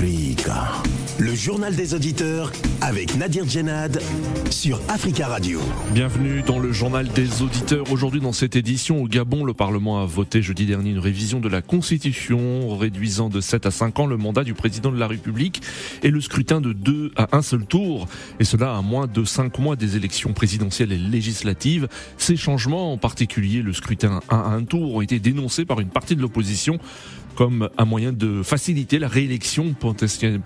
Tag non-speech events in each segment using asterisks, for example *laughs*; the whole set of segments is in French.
Le journal des auditeurs avec Nadir Djenad sur Africa Radio. Bienvenue dans le journal des auditeurs. Aujourd'hui, dans cette édition, au Gabon, le Parlement a voté jeudi dernier une révision de la Constitution, réduisant de 7 à 5 ans le mandat du président de la République et le scrutin de 2 à un seul tour. Et cela à moins de 5 mois des élections présidentielles et législatives. Ces changements, en particulier le scrutin à un tour, ont été dénoncés par une partie de l'opposition comme un moyen de faciliter la réélection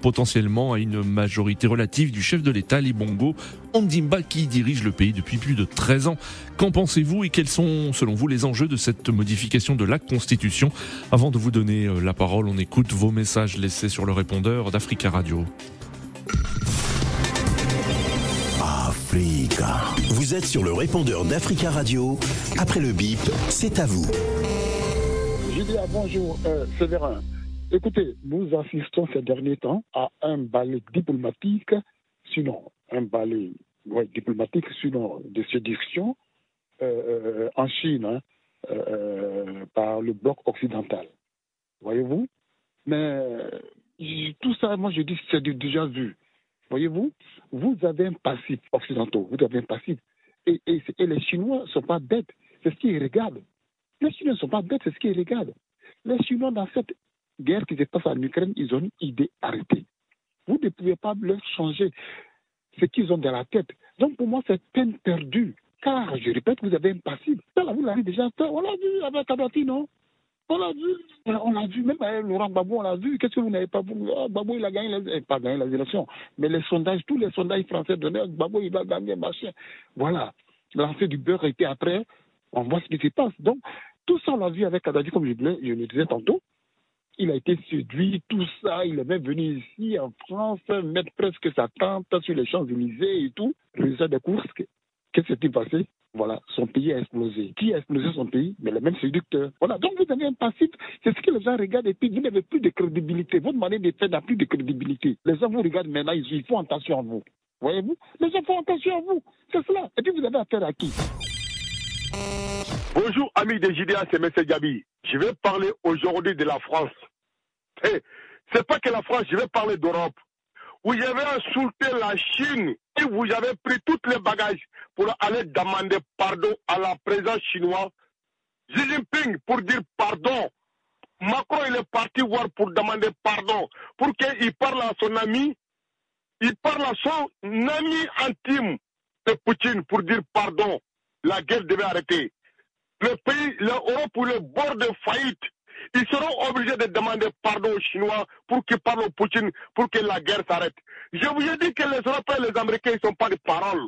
potentiellement à une majorité relative du chef de l'État, Ali Bongo Ondimba, qui dirige le pays depuis plus de 13 ans. Qu'en pensez-vous et quels sont, selon vous, les enjeux de cette modification de la Constitution? Avant de vous donner euh, la parole, on écoute vos messages laissés sur le répondeur d'Africa Radio. Africa. Vous êtes sur le répondeur d'Africa Radio. Après le bip, c'est à vous. Julia, bonjour, euh. Écoutez, nous assistons ces derniers temps à un balai diplomatique, sinon un balai diplomatique, sinon de séduction euh, euh, en Chine hein, par le bloc occidental. Voyez-vous? Mais tout ça, moi je dis c'est déjà vu. Voyez-vous? Vous avez un passif occidental, vous avez un passif. Et, et les Chinois ne sont pas bêtes, c'est ce qu'ils regardent. Les Chinois ne sont pas bêtes, c'est ce qu'ils regardent. Les Chinois, dans cette guerre qui se passe en Ukraine, ils ont une idée arrêtée. Vous ne pouvez pas leur changer ce qu'ils ont dans la tête. Donc pour moi, c'est peine perdue. Car, je répète, vous avez un passif. Vous l'avez déjà fait. On l'a vu avec Kadhafi, non? On l'a vu, on l'a vu, même avec Laurent Gbagbo, on l'a vu. Qu'est-ce que vous n'avez pas vu? Oh, Gbagbo, il a gagné les, eh, pas gagné les élections, mais les sondages, tous les sondages français donnaient, Gbagbo, il va gagner, machin. Voilà. Lancer du beurre était après, on voit ce qui se passe. Donc, tout ça, on l'a vu avec Kadhafi, comme je, le disais tantôt. Il a été séduit, tout ça. Il est même venu ici, en France, mettre presque sa tente sur les Champs-Élysées et tout. Résultat des courses, qu'est-ce qui s'est passé? Voilà, son pays a explosé. Qui a explosé son pays? Mais les mêmes séducteurs. Voilà, donc vous avez un passif. C'est ce que les gens regardent et puis vous n'avez plus de crédibilité. Votre manière de faire n'a plus de crédibilité. Les gens vous regardent maintenant, ils font attention à vous. Voyez-vous? Les gens font attention à vous. C'est cela. Et puis vous avez affaire à qui? Bonjour, amis des JDA, c'est M. Gabi. Je vais parler aujourd'hui de la France. Ce eh, c'est pas que la France, je vais parler d'Europe. Vous avez insulté la Chine et vous avez pris tous les bagages pour aller demander pardon à la présidence chinoise. Xi Jinping pour dire pardon. Macron, il est parti voir pour demander pardon, pour qu'il parle à son ami, il parle à son ami intime de Poutine pour dire pardon. La guerre devait arrêter le pays, l'Europe ou le bord de faillite, ils seront obligés de demander pardon aux Chinois pour qu'ils parlent au Poutine, pour que la guerre s'arrête. Je vous ai dit que les Européens et les Américains ne sont pas des paroles.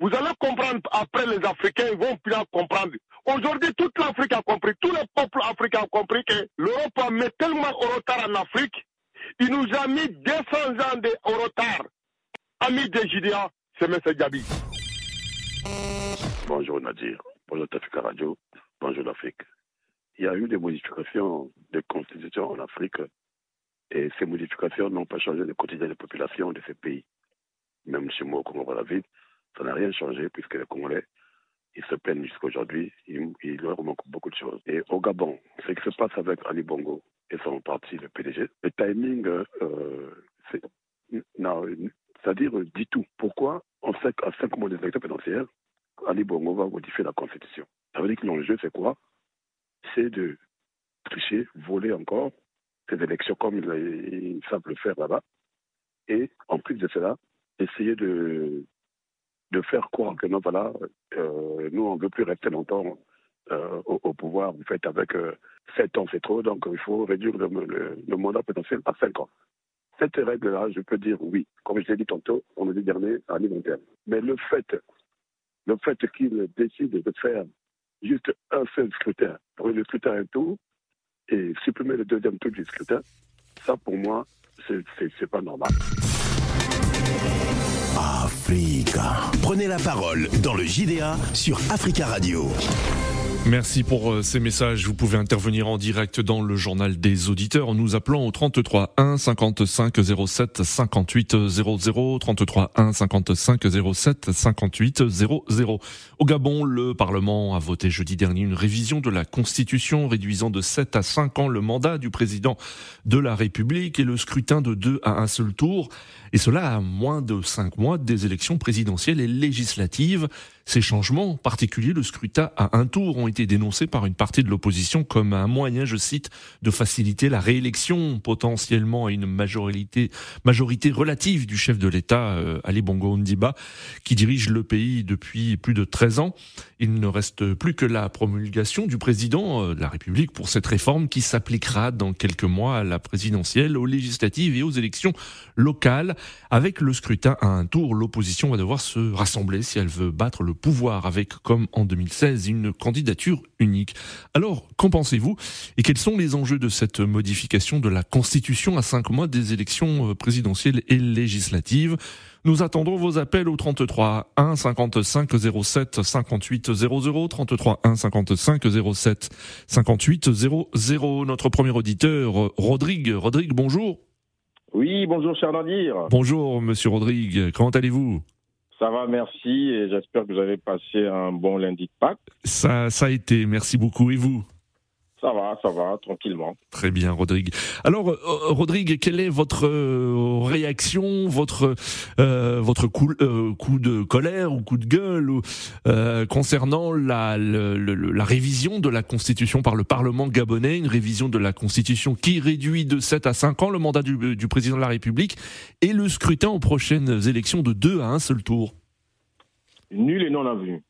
Vous allez comprendre après les Africains, ils vont plus comprendre. Aujourd'hui, toute l'Afrique a compris, tous les peuples africains ont compris que l'Europe a mis tellement au retard en Afrique, il nous a mis 200 ans de, retard. Amis des Gideon, c'est M. Gabi. Bonjour Nadir. Bonjour Tafika Radio, bonjour l'Afrique. Il y a eu des modifications de constitution en Afrique et ces modifications n'ont pas changé le quotidien des populations de ces pays. Même chez moi au Congo David, ça n'a rien changé puisque les Congolais, ils se plaignent jusqu'à aujourd'hui, il, leur manque beaucoup de choses. Et au Gabon, ce qui se passe avec Ali Bongo et son parti, le PDG, le timing, euh, c'est-à-dire dit tout. Pourquoi? On sait qu'à cinq mois des élections présidentielles, Ali Bongo va modifier la Constitution. Ça veut dire que l'enjeu, c'est quoi? C'est de tricher, voler encore ces élections comme ils, savent le faire là-bas. Et en plus de cela, essayer de, de faire croire que non, voilà, euh, nous, on ne veut plus rester longtemps euh, au, pouvoir. Vous faites avec euh, 7 ans, c'est trop, donc il faut réduire le, mandat potentiel à 5 ans. Cette règle-là, je peux dire oui. Comme je l'ai dit tantôt, on a dit dernier, à terme. Mais le fait le fait qu'il décide de faire juste un seul scrutin, le scrutin un tour, et supprimer le deuxième tour du scrutin, ça pour moi, c'est pas normal. Africa. Prenez la parole dans le JDA sur Africa Radio. Merci pour euh, ces messages. Vous pouvez intervenir en direct dans le journal des auditeurs en nous appelant au 33 1 55 07 58 00 33 1 55 07 58 00. Au Gabon, le Parlement a voté jeudi dernier une révision de la Constitution réduisant de 7 à 5 ans le mandat du président de la République et le scrutin de 2 à un seul tour. Et cela à moins de 5 mois des élections présidentielles et législatives. Ces changements, en particulier le scrutin à un tour, ont été dénoncés par une partie de l'opposition comme un moyen, je cite, de faciliter la réélection potentiellement à une majorité, majorité relative du chef de l'État, euh, Ali Bongo Ondiba, qui dirige le pays depuis plus de 13 ans. Il ne reste plus que la promulgation du président euh, de la République pour cette réforme qui s'appliquera dans quelques mois à la présidentielle, aux législatives et aux élections locales. Avec le scrutin à un tour, l'opposition va devoir se rassembler si elle veut battre le pouvoir avec, comme en 2016, une candidature unique. Alors, qu'en pensez-vous Et quels sont les enjeux de cette modification de la Constitution à cinq mois des élections euh, présidentielles et législatives? Nous attendons vos appels au 33 1 55 07 58 00 33 1 55 07 58 00. Notre premier auditeur, Rodrigue. Rodrigue, bonjour. Oui, bonjour cher Nadir. Bonjour monsieur Rodrigue, comment allez-vous? Ça va, merci et j'espère que vous avez passé un bon lundi de Pâques. Ça, ça a été, merci beaucoup. Et vous? Ça va, ça va, tranquillement. Très bien, Rodrigue. Alors, euh, Rodrigue, quelle est votre euh, réaction, votre euh, votre coup, coup, de colère ou coup de gueule concernant la, la révision de la Constitution par le Parlement gabonais, une révision de la Constitution qui réduit de 7 à 5 ans le mandat du, du président de la République et le scrutin aux prochaines élections de 2 à un seul tour? Nul et non avenu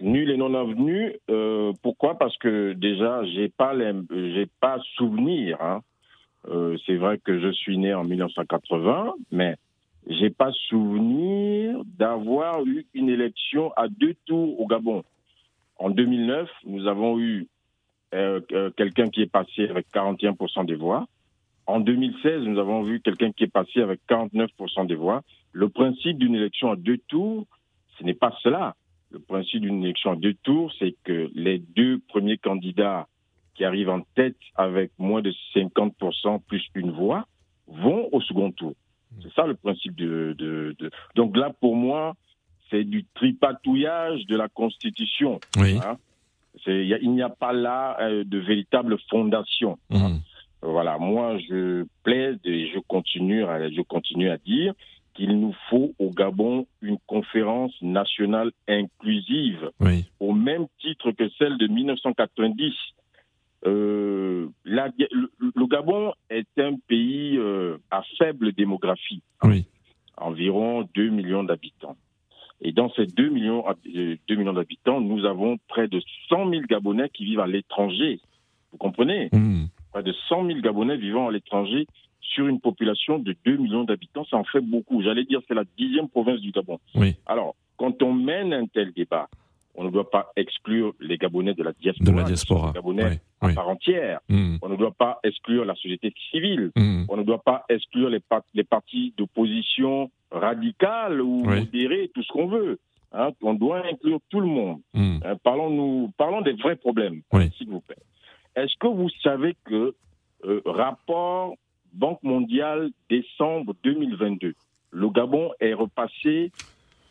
nul et non avenu. Euh, pourquoi? Parce que déjà, j'ai pas j'ai pas souvenir. Hein. Euh, c'est vrai que je suis né en 1980, mais j'ai pas souvenir d'avoir eu une élection à deux tours au Gabon. En 2009, nous avons eu euh, quelqu'un qui est passé avec 41% des voix. En 2016, nous avons vu quelqu'un qui est passé avec 49% des voix. Le principe d'une élection à deux tours, ce n'est pas cela. Le principe d'une élection à deux tours, c'est que les deux premiers candidats qui arrivent en tête avec moins de 50% plus une voix vont au second tour. C'est ça le principe de, de, de... Donc là, pour moi, c'est du tripatouillage de la Constitution. Oui. Hein. il n'y a pas là euh, de véritable fondation. Mmh. Voilà, moi je plaide et je continue, je continue à dire qu'il nous faut au Gabon une conférence nationale inclusive, au même titre que celle de 1990. Euh, le, Gabon est un pays euh, à faible démographie, environ 2 millions d'habitants. Et dans ces 2 millions, 2 euh, millions d'habitants, nous avons près de 100 000 Gabonais qui vivent à l'étranger. Vous comprenez? Mmh. Près de 100 000 Gabonais vivant à l'étranger sur une population de 2 millions d'habitants, ça en fait beaucoup. J'allais dire c'est la dixième province du Gabon. Oui. Alors, quand on mène un tel débat, on ne doit pas exclure les Gabonais de la diaspora. De la diaspora. Les Gabonais à part entière. Hmm. On ne doit pas exclure la société civile. Hmm. On ne doit pas exclure les, les partis d'opposition radicales ou modérés, tout ce qu'on veut. Hein. on doit inclure tout le monde. Hmm. Hein, parlons, nous, parlons des vrais problèmes, s'il vous plaît. Est-ce que vous savez que euh, rapport Banque mondiale, décembre 2022. Le Gabon est repassé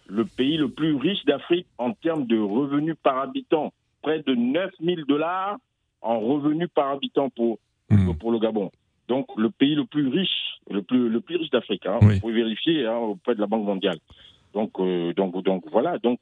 le pays le plus riche d'Afrique en termes de revenus par habitant. Près de 9 000 dollars en revenus par habitant pour, hmm. pour le Gabon. Donc, le pays le plus riche, le plus, le plus riche d'Afrique. Hein. Vous pouvez vérifier hein, auprès de la Banque mondiale. Donc, euh, donc, donc voilà. Donc,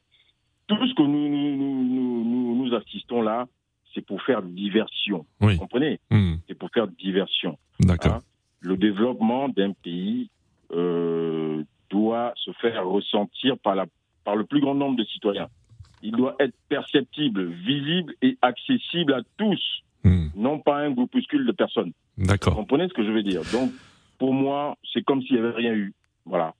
tout ce que nous, nous, nous, assistons là, c'est pour faire diversion. Vous comprenez? Hmm. C'est pour faire diversion. D'accord. Hein le développement d'un pays euh, doit se faire ressentir par, la, par le plus grand nombre de citoyens. Il doit être perceptible, visible et accessible à tous, hmm. non pas un groupuscule de personnes. D'accord. Vous comprenez ce que je veux dire? Donc, pour moi, c'est comme s'il n'y avait rien eu. Voilà.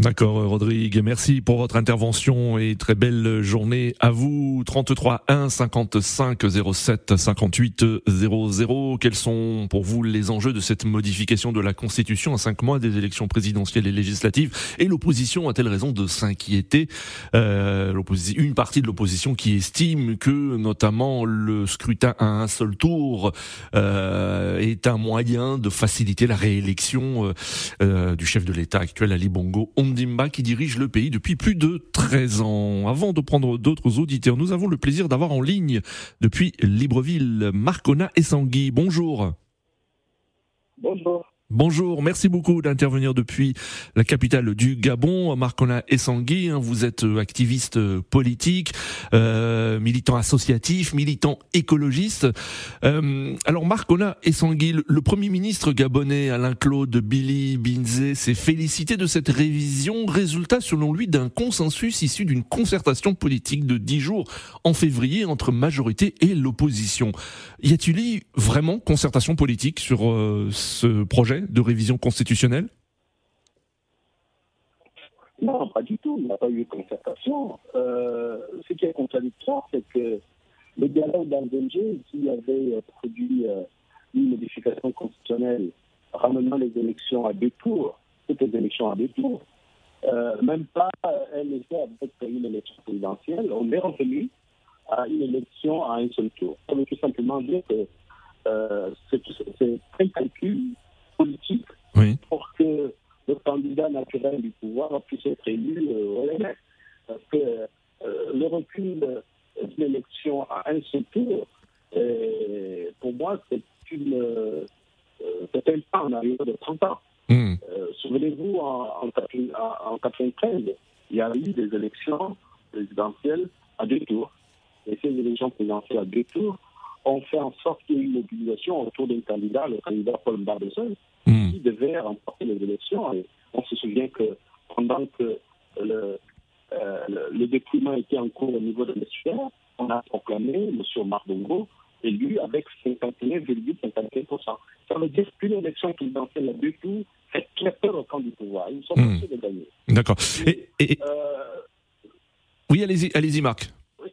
D'accord, Rodrigue. Merci pour votre intervention et très belle journée à vous. 33 1 55 07 58 00. Quels sont pour vous les enjeux de cette modification de la Constitution? À cinq mois des élections présidentielles et législatives Et l'opposition a-t-elle raison de s'inquiéter? Euh, Une partie de l'opposition qui estime que notamment le scrutin à un seul tour euh, est un moyen de faciliter la réélection euh, euh du chef de l'État actuel, Ali Bongo Qui dirige le pays depuis plus de 13 ans. Avant de prendre d'autres auditeurs, nous avons le plaisir d'avoir en ligne depuis Libreville Marcona et Sangui. Bonjour. Bonjour. Bonjour, merci beaucoup d'intervenir depuis la capitale du Gabon, Marcona Essangui. Hein, vous êtes euh, activiste euh, politique, euh, militant associatif, militant écologiste. Alors Marcona Essangui, le Premier ministre gabonais Alain-Claude Billy Binze s'est félicité de cette révision, résultat selon lui d'un consensus issu d'une concertation politique de dix jours en février entre majorité et l'opposition. Y a-t-il vraiment concertation politique sur ce projet? De révision constitutionnelle? Non, pas du tout. Il n'y a pas eu de concertation. Euh, ce qui est contradictoire, c'est que le dialogue d'Albengé, qui avait produit euh, une modification constitutionnelle ramenant les élections à deux tours, toutes les élections à deux tours, euh, même pas un effet avec une élection présidentielle, on est revenu à une élection à un seul tour. Ça veut tout simplement dire que c'est un calcul politique pour que le candidat naturel du pouvoir puisse être élu euh, Parce que euh, le recul d'une élection à un seul tour, euh, pour moi, c'est une c'est un pas en arrière de 30 ans. Hmm. Souvenez-vous, en, en, 93, il y a eu des élections présidentielles à deux tours. Et ces élections présidentielles à deux tours ont fait en sorte qu'il y ait une mobilisation autour d'un candidat, le candidat Paul Mbardesson, mm. qui devait remporter les élections. Et on se souvient que pendant que le, euh, le, dépouillement était en cours au niveau de l'espoir, on a proclamé M. Mardongo élu avec 51,51%. Ça veut dire qu'une élection présidentielle à deux tours fait très peur au camp du pouvoir. Ils sont mmh. de gagner. D'accord. Et, euh, Oui, allez-y, allez-y, Marc. Oui.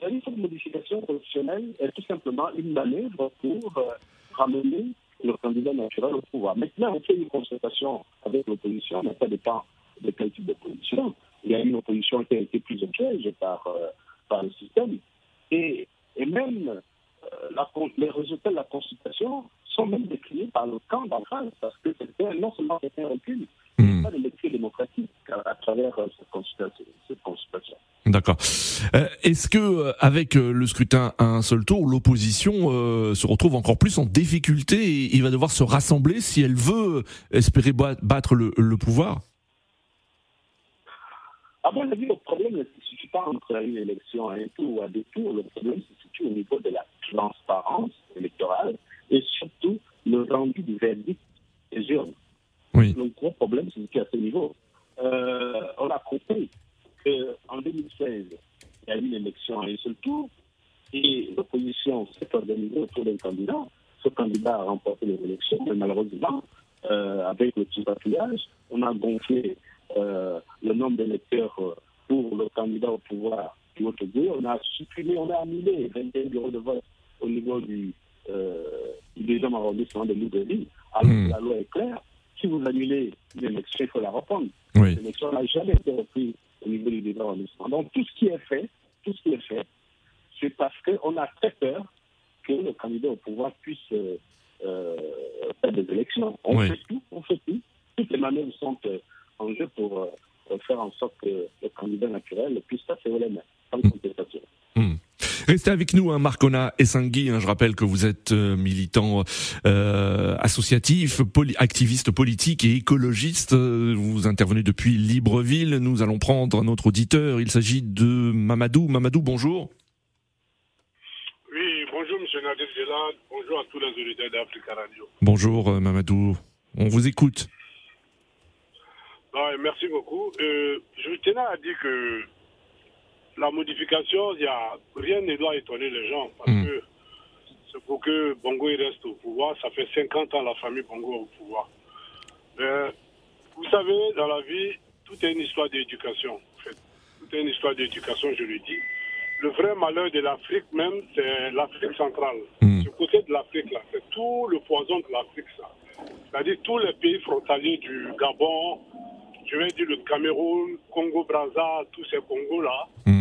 Cette modification constitutionnelle est tout simplement une manœuvre pour euh, ramener le candidat naturel au pouvoir. Maintenant, on fait une concertation avec l'opposition, mais ça dépend de quel type d'opposition. Il y a une opposition qui a été plus au par, euh, par le système. Et, et même euh, la, les résultats de la consultation sont même décriés par le camp d'en parce que c'était non seulement c'était un recul, hmm. pas de lecture démocratique à, travers euh, cette consultation. Cette consultation. D'accord. Euh, est-ce que euh, avec euh, le scrutin à un seul tour, l'opposition se retrouve encore plus en difficulté et il va devoir se rassembler si elle veut espérer battre le, pouvoir? À mon avis, le problème ne se situe pas entre une élection à un tour ou à deux tours. Le problème se situe au niveau de la transparence électorale et surtout le rendu du verdict des urnes. Oui. Le gros problème se situe à ce niveau. on a compris en 2016, il y a eu une élection à un seul tour et l'opposition s'est organisée autour d'un candidat. Ce candidat a remporté les élections, mais malheureusement, euh, avec le petit patrouillage, on a gonflé euh, le nombre d'électeurs euh, pour le candidat au pouvoir du haut On a supprimé, on a annulé 21 bureaux de vote au niveau du, euh, du deuxième arrondissement de Libreville. Alors hmm. la loi est claire. Si vous annulez une élection, il faut la reprendre. L'élection n'a jamais été reprise au niveau du débat Donc tout ce qui est fait, tout ce qui est fait, c'est parce qu'on a très peur que le candidat au pouvoir puisse euh, euh, faire des élections. On fait tout, on fait tout. Toutes les manœuvres sont euh, en jeu pour faire en sorte que le candidat naturel puisse passer sans contestation. Hmm. Restez avec nous, hein, Marcona Essangui. Hein, je rappelle que vous êtes euh, militant euh, associatif, activiste politique et écologiste. Vous intervenez depuis Libreville. Nous allons prendre un autre auditeur. Il s'agit de Mamadou. Mamadou, bonjour. Oui, bonjour Monsieur Nadir Gelad. Bonjour à tous les auditeurs d'Africa Radio. Bonjour euh, Mamadou. On vous écoute. merci beaucoup. je tenais à dire que la modification, y a, rien ne doit étonner les gens parce hmm. que c'est pour que Bongo reste au pouvoir. Ça fait 50 ans la famille Bongo au pouvoir. vous savez, dans la vie, tout est une histoire d'éducation. En fait. Tout est une histoire d'éducation, je le dis. Le vrai malheur de l'Afrique même, c'est l'Afrique centrale. Hmm. Ce côté de l'Afrique, là, c'est tout le poison de l'Afrique, ça. C'est-à-dire tous les pays frontaliers du Gabon, je vais dire le Cameroun, Congo-Brazza, tous ces Congos-là, Hmm.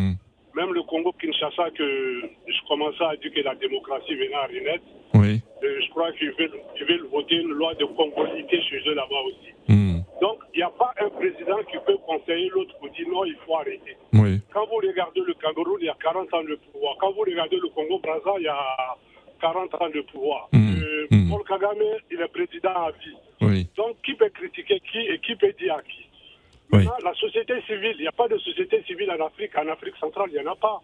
Même le Congo-Kinshasa, que je commençais à dire que la démocratie venait à renaître, Oui. euh, je crois qu'ils veulent, ils veulent voter une loi de congolité chez eux là-bas aussi. Hmm. Donc, il n'y a pas un président qui peut conseiller l'autre pour dire non, il faut arrêter. Oui. Quand vous regardez le Cameroun, il y a 40 ans de pouvoir. Quand vous regardez le Congo-Brazza, il y a 40 ans de pouvoir. Mm. Euh, Mm. Paul Kagame, il est président à vie. Oui. Donc, qui peut critiquer qui et qui peut dire à qui? La société civile, il n'y a pas de société civile en Afrique. En Afrique centrale, il n'y en a pas.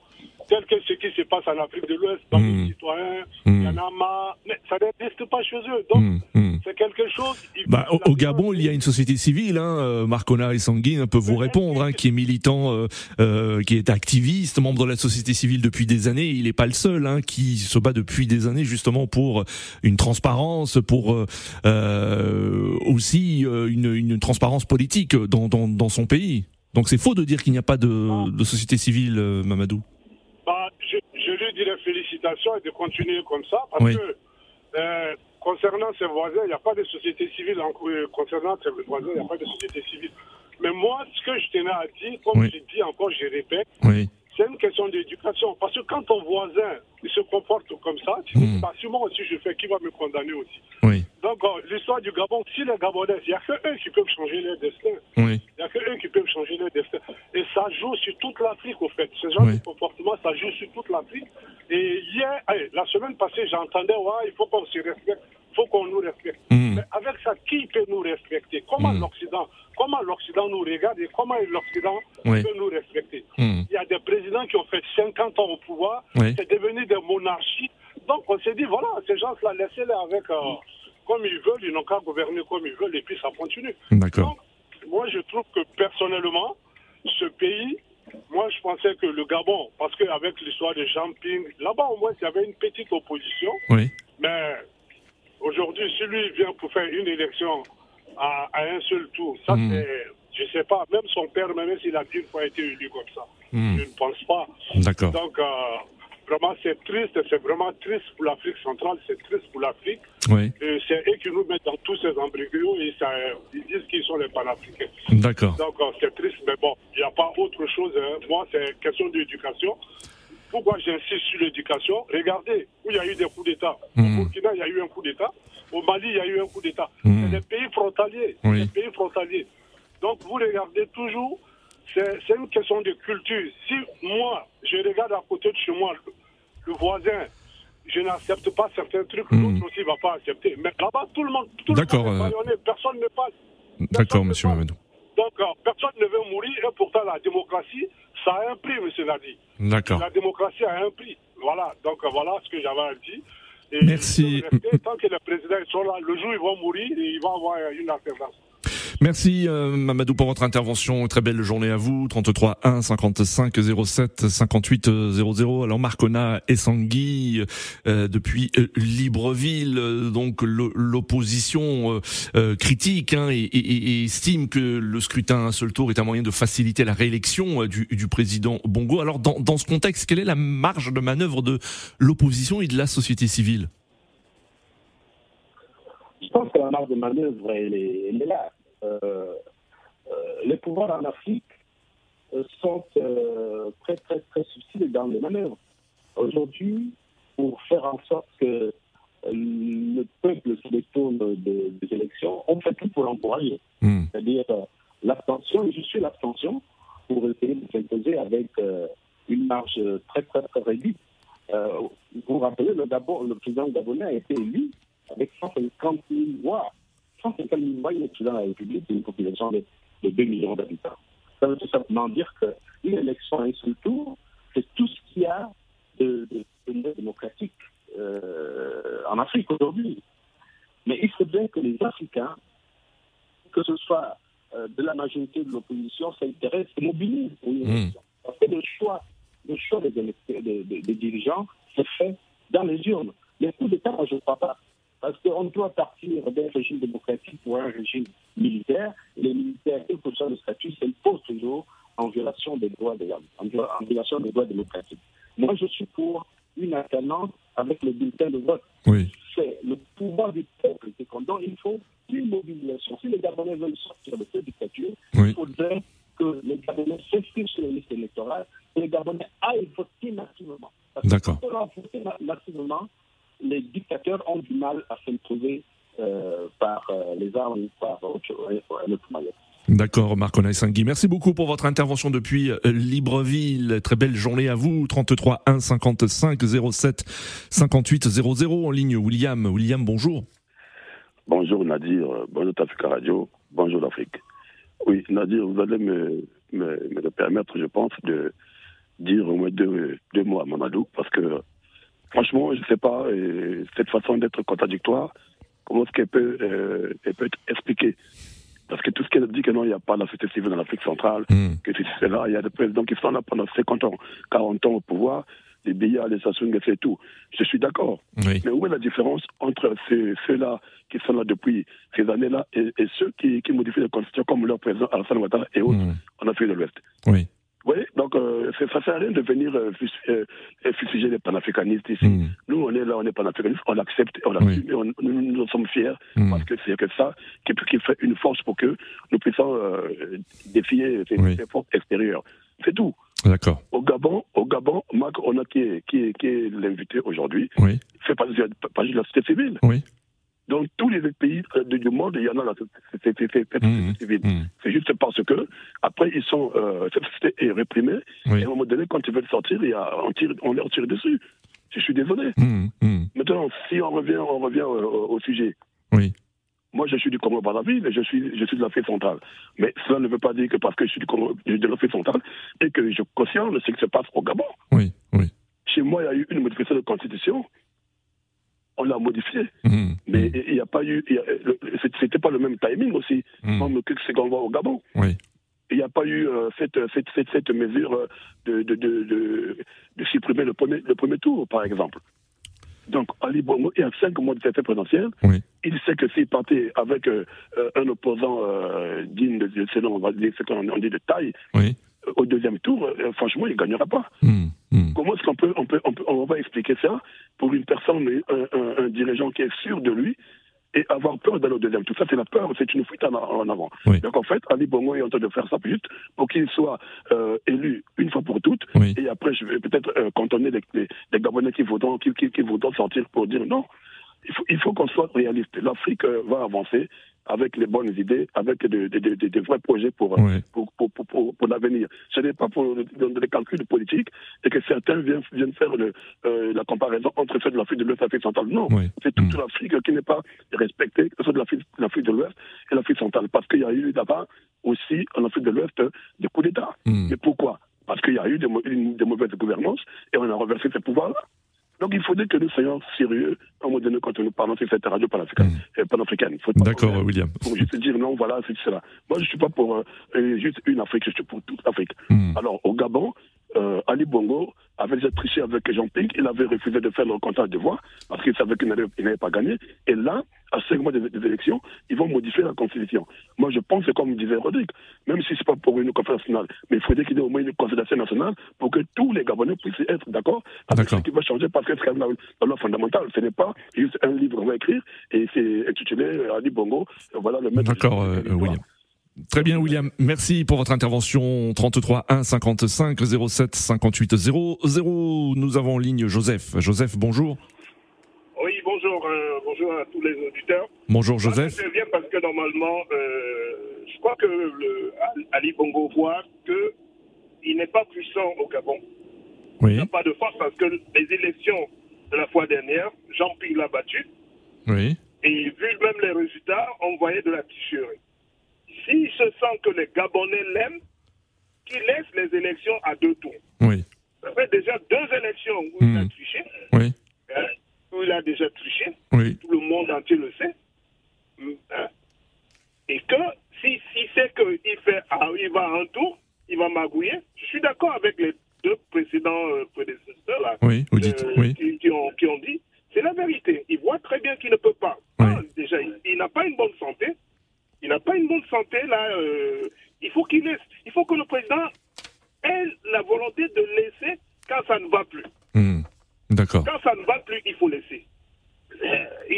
Tel que ce qui se passe en Afrique de l'Ouest, dans les citoyens, Mm. il y en a marre. Mais ça n'existe pas chez eux. Donc, Hmm. Hmm. c'est quelque chose. Bah, au, Gabon, il y a une société civile, hein, euh, Marcona et Sanguine peuvent vous répondre, hein, qui est militant, euh, euh, qui est activiste, membre de la société civile depuis des années. Il n'est pas le seul, hein, qui se bat depuis des années justement pour une transparence, pour euh, euh, aussi euh, une, une transparence politique dans, dans, dans son pays. Donc c'est faux de dire qu'il n'y a pas de, de société civile, Mamadou. Bah, je, je lui dirais félicitations et de continuer comme ça, parce Oui. que euh, concernant ses voisins, il n'y a pas de société civile. En, euh, concernant ses voisins, il n'y a pas de société civile. Mais moi, ce que je tenais à dire, comme Oui. je dis encore, je répète, Oui. c'est une question d'éducation. Parce que quand ton voisin il se comporte comme ça, tu Mm. bah, moi aussi je fais, qui va me condamner aussi Oui. Donc, euh, l'histoire du Gabon, si les Gabonais, il n'y a que eux qui peuvent changer leur destin. Oui. Il n'y a que eux qui peuvent changer leur destin. Et ça joue sur toute l'Afrique, au fait. Ce genre Oui. de comportement, ça joue sur toute l'Afrique. Et hier, allez, la semaine passée, j'entendais, ouais, il faut qu'on se respecte, il faut qu'on nous respecte. Hmm. Mais avec ça, qui peut nous respecter? Comment Mm. l'Occident Comment l'Occident nous regarde et comment l'Occident Oui. peut nous respecter? Hmm. Il y a des présidents qui ont fait 50 ans au pouvoir, Oui. c'est devenu des monarchies. Donc on s'est dit, voilà, ces gens-là, laissez-les avec, euh, comme ils veulent, ils n'ont qu'à gouverner comme ils veulent et puis ça continue. D'accord. Moi, je trouve que personnellement, ce pays, moi, je pensais que le Gabon, parce qu'avec l'histoire de Jean-Ping, là-bas, au moins, il y avait une petite opposition. Oui. Mais aujourd'hui, si lui vient pour faire une élection à, à un seul tour, ça, Mm. c'est. Je sais pas, même son père, même s'il a dix fois été élu comme ça, Hmm. je ne pense pas. D'accord. Donc, euh, vraiment, c'est triste, c'est vraiment triste pour l'Afrique centrale, c'est triste pour l'Afrique. Oui. C'est eux qui nous mettent dans tous ces et ça, ils disent qu'ils sont les panafricains. D'accord. Donc, euh, c'est triste, mais bon, il n'y a pas autre chose. hein. Moi, c'est question d'éducation. Pourquoi j'insiste sur l'éducation? Regardez où il y a eu des coups d'État. Mhm. Au Burkina, il y a eu un coup d'État. Au Mali, il y a eu un coup d'État. Mhm. C'est des pays frontaliers. Oui. Des pays frontaliers. Donc, vous regardez toujours, c'est une question de culture. Si moi, je regarde à côté de chez moi, le, voisin, je n'accepte pas certains trucs, Mhm. l'autre aussi ne va pas accepter. Mais là-bas, tout le monde, tout le monde est euh, personne ne passe. D'accord, monsieur Mamadou. Donc, euh, personne ne veut mourir et pourtant la démocratie, ça a un prix, monsieur Nadi. D'accord. La démocratie a un prix. Voilà, donc euh, voilà ce que j'avais à dire. Et Merci. rester Tant que les présidents sont là, le jour où ils vont mourir, ils vont avoir une alternance. Merci euh, Mamadou pour votre intervention. Très belle journée à vous. 33 1 55 07 58 00. Alors Marcona et Sangui euh, depuis euh, Libreville, donc l'o- l'opposition critique hein, et, estime que le scrutin à un seul tour est un moyen de faciliter la réélection du, président Bongo. Alors dans, ce contexte, quelle est la marge de manœuvre de l'opposition et de la société civile? Je pense que la marge de manœuvre, elle est là. Euh, euh, les pouvoirs en Afrique euh, sont très, très, très subtils dans les manœuvres. Aujourd'hui, pour faire en sorte que le peuple se détourne de- des élections, on fait tout pour l'encourager. Hmm. C'est-à-dire l'abstention, je suis l'abstention pour essayer de s'imposer avec euh, une marge très, très, très réduite. Euh, vous vous rappelez, le, Gabon, le président gabonais a été élu avec 150 000 voix. 150 000 voix, il est président de la République d'une population de, de 2 millions d'habitants. Ça veut tout simplement dire qu'une élection à un seul tour, c'est tout ce qu'il y a de, de, de mieux démocratique euh, en Afrique aujourd'hui. Mais il faut bien que les Africains, que ce soit euh, de la majorité de l'opposition, s'intéressent et mobilisent pour une Mmh. élection. Parce que le choix, le choix des, élect- des- des- des dirigeants, c'est fait dans les urnes. Les coups d'État, moi, je ne crois pas. Parce qu'on doit partir d'un régime démocratique pour un régime militaire. Les militaires, quel que soit le statut, s'imposent toujours en violation des droits de l'homme, en, violation des droits démocratiques. Moi, je suis pour une alternance avec le bulletin de vote. Oui. C'est le pouvoir du peuple qui compte. Donc, il faut une mobilisation. Si les Gabonais veulent sortir de cette dictature, Oui. il faudrait que les Gabonais s'inscrivent sur les listes électorales et les Gabonais aillent voter massivement. D'accord. quand on massivement, les dictateurs ont du mal à s'imposer euh, par euh, les armes ou par autre, un autre moyen. D'accord, Marc Onaïsangui. Merci beaucoup pour votre intervention depuis euh, Libreville. Très belle journée à vous. 33 1 55 07 58 00 en ligne. William. William, bonjour. Bonjour Nadir, euh, bonjour Africa Radio, bonjour l'Afrique. Oui, Nadir, vous allez me, me, me permettre, je pense, de dire au moins deux, deux mots à Mamadou, parce que franchement, je ne sais pas, cette façon d'être contradictoire, comment est-ce qu'elle peut, euh, elle peut être expliquée? Parce que tout ce qu'elle dit que non, il n'y a pas la société civile en Afrique centrale, Hmm. que c'est là, il y a des présidents qui sont là pendant 50 ans, 40 ans au pouvoir, les Biya, les Sassou Nguesso et tout. Je suis d'accord. Oui. Mais où est la différence entre ceux-là qui sont là depuis ces années-là et, et ceux qui, qui modifient la Constitution comme leur président Alassane Ouattara et autres Hmm. en Afrique de l'Ouest? Oui. Vous voyez Donc, euh, c'est- ça ne sert à rien de venir euh, fus- euh, fustiger les panafricanistes ici. Hmm. Nous, on est là, on est panafricanistes, on l'accepte, on Oui. l'assume, on- nous, nous en sommes fiers Hmm. parce que c'est que ça qui, qui fait une force pour que nous puissions euh, défier ces, Oui. ces forces extérieures. C'est tout. D'accord. Au Gabon, au Gabon, Marc, on a qui est, qui est, qui est l'invité aujourd'hui, Oui. fait partie de partie de la société civile. Oui. Dans tous les pays euh, du monde, il y en a la société Mhm. société civile. Hmm. C'est juste parce que, après, ils sont, euh, *laughs* cette société est réprimée, Oui. et à un moment donné, quand ils veulent sortir, il y a, on, tire, on leur tire dessus. Je suis désolé. Hmm. Maintenant, si on revient, on revient euh, au, au sujet. Oui. Moi, je suis du Congo Brazzaville je suis, je suis de l'Afrique centrale. Mais cela ne veut pas dire que parce que je suis du Congo, de l'Afrique centrale et que je cautionne ce qui se passe au Gabon. Oui. Oui. Chez moi, il y a eu une modification de constitution. On l'a modifiée. Hmm. Mais il n'y a pas eu. C'était pas le même timing aussi, Hmm. comme que ce qu'on voit au Gabon. Oui. Il n'y a pas eu euh, cette, cette, cette, cette mesure de, de, de, de, supprimer le premier, le premier tour, par exemple. Donc, Ali Bongo, il y a cinq mois de cette présidentielle. Oui. Il sait que s'il partait avec euh, euh, un opposant euh, digne de, selon, on va dire, ce qu'on on dit de taille, Oui. Euh, au deuxième tour, euh, franchement, il ne gagnera pas. Hmm. Hmm. Comment est-ce qu'on peut, on peut, on peut, on va expliquer ça pour une personne, un, un, un dirigeant qui est sûr de lui et avoir peur d'aller au deuxième tour Ça, c'est la peur, c'est une fuite en, en avant. Oui. Donc, en fait, Ali Bongo est en train de faire ça juste pour qu'il soit euh, élu une fois pour toutes. Oui. Et après, je vais peut-être euh, cantonner les Gabonais qui voudront, qui, qui, qui voudront sortir pour dire non. Il faut, il faut qu'on soit réaliste. L'Afrique euh, va avancer avec les bonnes idées, avec des des- des- des vrais projets pour, Oui. pour, pour, pour, pour, pour l'avenir. Ce n'est pas pour les calculs politiques et que certains viennent, viennent faire le, euh, la comparaison entre ceux de l'Afrique de l'Ouest et l'Afrique centrale. Non, Oui. c'est toute Mm. l'Afrique qui n'est pas respectée, que ce soit de l'Afrique de l'Ouest et l'Afrique centrale. Parce qu'il y a eu là-bas aussi, en Afrique de l'Ouest, des coups d'État. Hmm. Mais pourquoi? Parce qu'il y a eu des, des mauvaises gouvernances et on a renversé ces pouvoirs-là. Donc il faudrait que nous soyons sérieux à un moment donné quand nous parlons sur cette radio panafricaine. Mm. euh, panafricaine. Pas D'accord, William. pour juste dire non, voilà, c'est cela. Moi, je ne suis pas pour euh, euh, juste une Afrique, je suis pour toute l'Afrique. Hmm. Alors, au Gabon, euh, Ali Bongo avait déjà triché avec Jean Ping, il avait refusé de faire le comptage de voix parce qu'il savait qu'il n'allait pas gagner. Et là, à cinq mois des, des élections, ils vont modifier la constitution. Moi, je pense, comme disait Rodrigue, même si ce n'est pas pour une conférence nationale, mais il faudrait qu'il y ait au moins une consultation nationale pour que tous les Gabonais puissent être d'accord avec ce qui va changer parce que c'est la, la loi fondamentale. Ce n'est pas juste un livre qu'on va écrire et c'est intitulé euh, Ali Bongo. euh, Voilà le maître D'accord, euh, l'histoire. William. Très bien, William. Merci pour votre intervention. 33 1 55 07 58 00. Nous avons en ligne Joseph. Joseph, bonjour. Oui, bonjour, euh, bonjour à tous les auditeurs. Bonjour, Moi, Joseph. Je viens parce que normalement, euh, je crois que le, Ali Bongo voit que il n'est pas puissant au Gabon. Il Oui, n'a pas de force parce que les élections de la fois dernière, Jean Ping l'a battu. oui, Et vu même les résultats, on voyait de la tricherie. S'il se sent que les Gabonais l'aiment, qu'il laisse les élections à deux tours. oui, Ça fait déjà deux élections où il a Hmm. triché, oui, hein, où il a déjà triché. oui, tout le monde entier le sait. Mm, hein. Et que si, si c'est qu'il fait, ah, il va à un tour, il va magouiller. Je suis d'accord avec les deux précédents euh, prédécesseurs là, oui, vous dites, euh, oui, qui, qui ont, qui ont dit, c'est la vérité. Il voit très bien qu'il ne peut pas.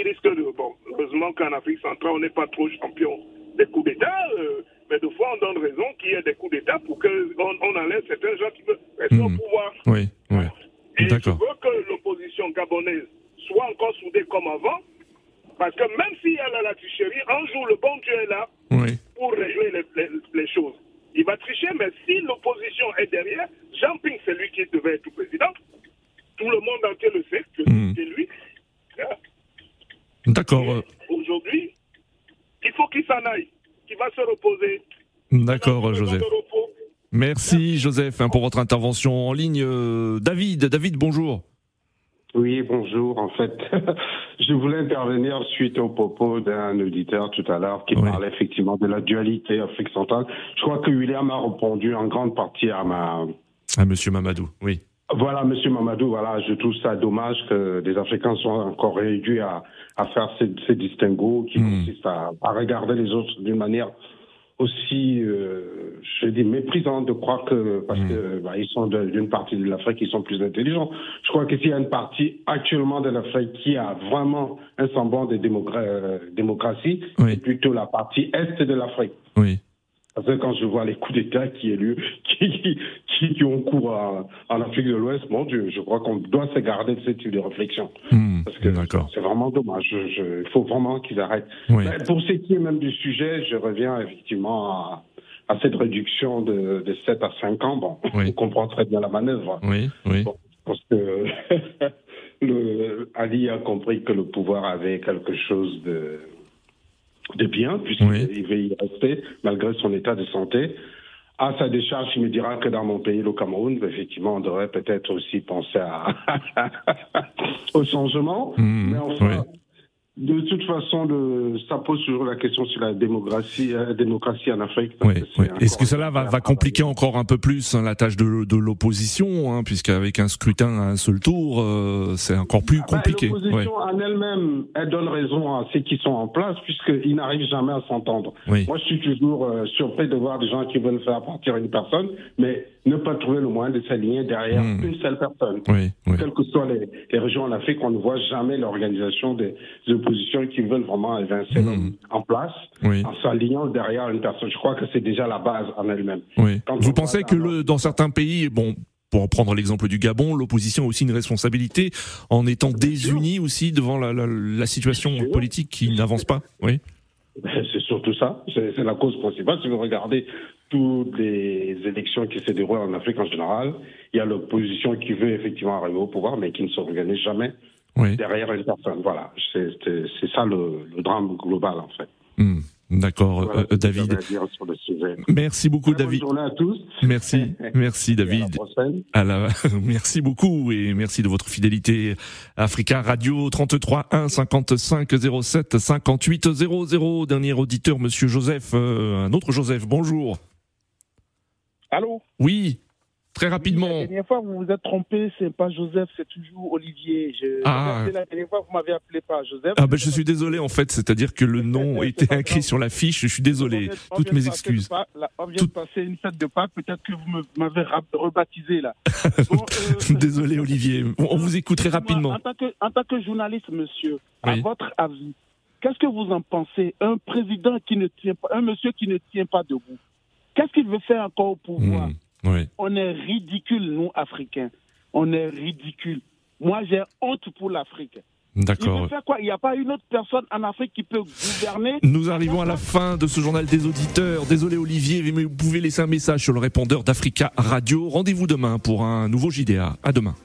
risque de. Bon, heureusement qu'en Afrique centrale, on n'est pas trop champion des coups d'État, euh, mais de fois, on donne raison qu'il y ait des coups d'État pour qu'on on enlève certains gens qui veulent rester au Mhm. pouvoir. Oui, oui. Et je D'accord. veux que l'opposition gabonaise soit encore soudée comme avant, parce que même si elle a la tricherie, un jour, le bon Dieu est là Oui. pour régler les, les- les choses. Il va tricher, mais si l'opposition est derrière, Jean Ping, c'est lui qui devait être président. Tout le monde entier le sait que Mhm. c'est lui. Hein. D'accord. euh, Aujourd'hui, il faut qu'il s'en aille, qu'il va se reposer. D'accord, Dans un Joseph. de repos. Merci, Joseph, hein, pour votre intervention en ligne. Euh, David, David, bonjour. Oui, bonjour. En fait, *laughs* je voulais intervenir suite aux propos d'un auditeur tout à l'heure qui Oui. parlait effectivement de la dualité Afrique centrale. Je crois que William a répondu en grande partie à ma. Ah, monsieur Mamadou, oui. Voilà, Monsieur Mamadou, voilà, je trouve ça dommage que les Africains soient encore réduits à, à faire ces, ces distinguos qui Mhm. consistent à, à regarder les autres d'une manière aussi, euh, je dis, méprisante de croire que, parce Mhm. que bah, ils sont d'une partie de l'Afrique, ils sont plus intelligents. Je crois que s'il y a une partie actuellement de l'Afrique qui a vraiment un semblant de euh, démocratie, Oui. c'est plutôt la partie est de l'Afrique. Oui. Parce que quand je vois les coups d'État qui, *laughs* qui, qui, qui ont cours en, en Afrique de l'Ouest, mon Dieu, je crois qu'on doit se garder de ce type de réflexion. Hmm, Parce que c'est vraiment dommage. Il faut vraiment qu'ils arrêtent. Oui. Pour ce qui est même du sujet, je reviens effectivement à, à cette réduction de, de 7 à 5 ans. Bon, Oui. on comprend très bien la manœuvre. Oui, oui. Bon, parce que *laughs* le, Ali a compris que le pouvoir avait quelque chose de, de bien, puisqu'il Oui. y rester, malgré son état de santé. À sa décharge, il me dira que dans mon pays, le Cameroun, effectivement, on devrait peut-être aussi penser à *laughs* au changement. Mais enfin, oui. De toute façon, le, ça pose toujours la question sur la démocratie, euh, démocratie en Afrique. Oui, oui. Est-ce que cela va, va compliquer encore un peu plus hein, la tâche de, de l'opposition, hein, puisqu'avec un scrutin à un seul tour, euh, c'est encore plus Ah ben, compliqué. L'opposition Ouais. en elle-même, elle donne raison à ceux qui sont en place, puisqu'ils n'arrivent jamais à s'entendre. Oui. Moi, je suis toujours euh, surpris de voir des gens qui veulent faire partir une personne, mais ne pas trouver le moyen de s'aligner derrière Hmm. une seule personne. Oui, oui. Quelles que soient les, les régions en Afrique, on ne voit jamais l'organisation des, des oppositions qui veulent vraiment évincer l'homme en place Oui. en s'alignant derrière une personne. Je crois que c'est déjà la base en elle-même. Vous pensez que dans- le, dans certains pays, bon, pour prendre l'exemple du Gabon, l'opposition a aussi une responsabilité en étant désunie aussi devant la, la- la situation politique qui n'avance pas. Oui. *laughs* C'est surtout ça. C'est la cause principale. Si vous regardez toutes les élections qui se déroulent en Afrique en général, il y a l'opposition qui veut effectivement arriver au pouvoir, mais qui ne s'organise jamais Oui. derrière une personne. Voilà. C'est ça le, le drame global, en fait. Hmm. D'accord, Voilà euh, que David. Merci beaucoup, Très bonne David. journée à tous. Merci, *laughs* merci, Et à la David. prochaine. À la- *laughs* Merci beaucoup et merci de votre fidélité. Africa Radio 33 1 55 07 58 00. Dernier auditeur, Monsieur Joseph, euh, un autre Joseph. Bonjour. Allô Oui, très La rapidement. dernière fois, vous vous êtes trompé, c'est pas Joseph, c'est toujours Olivier. Je, Ah. La dernière fois, vous m'avez appelé pas Joseph. Ah ben je suis désolé en fait, c'est-à-dire que le nom *laughs* pas écrit grave. sur la fiche. Je suis désolé. on Toutes mes excuses. là, on vient Tout- de passer une fête de Pâques, peut-être que vous m'avez rebaptisé là. *laughs* Bon, euh, *laughs* Désolé Olivier. On on vous écoute très rapidement. En tant, que, en tant que journaliste, monsieur, à votre avis, qu'est-ce que vous en pensez? Un président qui ne tient pas, un monsieur qui ne tient pas debout, qu'est-ce qu'il veut faire encore au pouvoir Hmm, oui. On est ridicule, nous, Africains. On est ridicule. Moi, j'ai honte pour l'Afrique. Il veut D'accord. faire quoi? Il n'y a pas une autre personne en Afrique qui peut gouverner? Nous arrivons à la fin de ce journal des auditeurs. Désolé Olivier, mais vous pouvez laisser un message sur le répondeur d'Africa Radio. Rendez-vous demain pour un nouveau JDA. À demain.